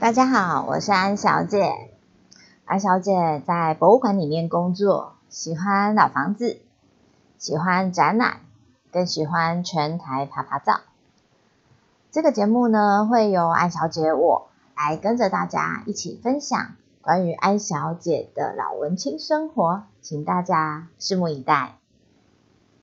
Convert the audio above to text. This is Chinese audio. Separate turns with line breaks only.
大家好我是安小姐。安小姐在博物馆里面工作喜欢老房子喜欢展览更喜欢全台爬爬照。这个节目呢会由安小姐我来跟着大家一起分享关于安小姐的老文青生活请大家拭目以待。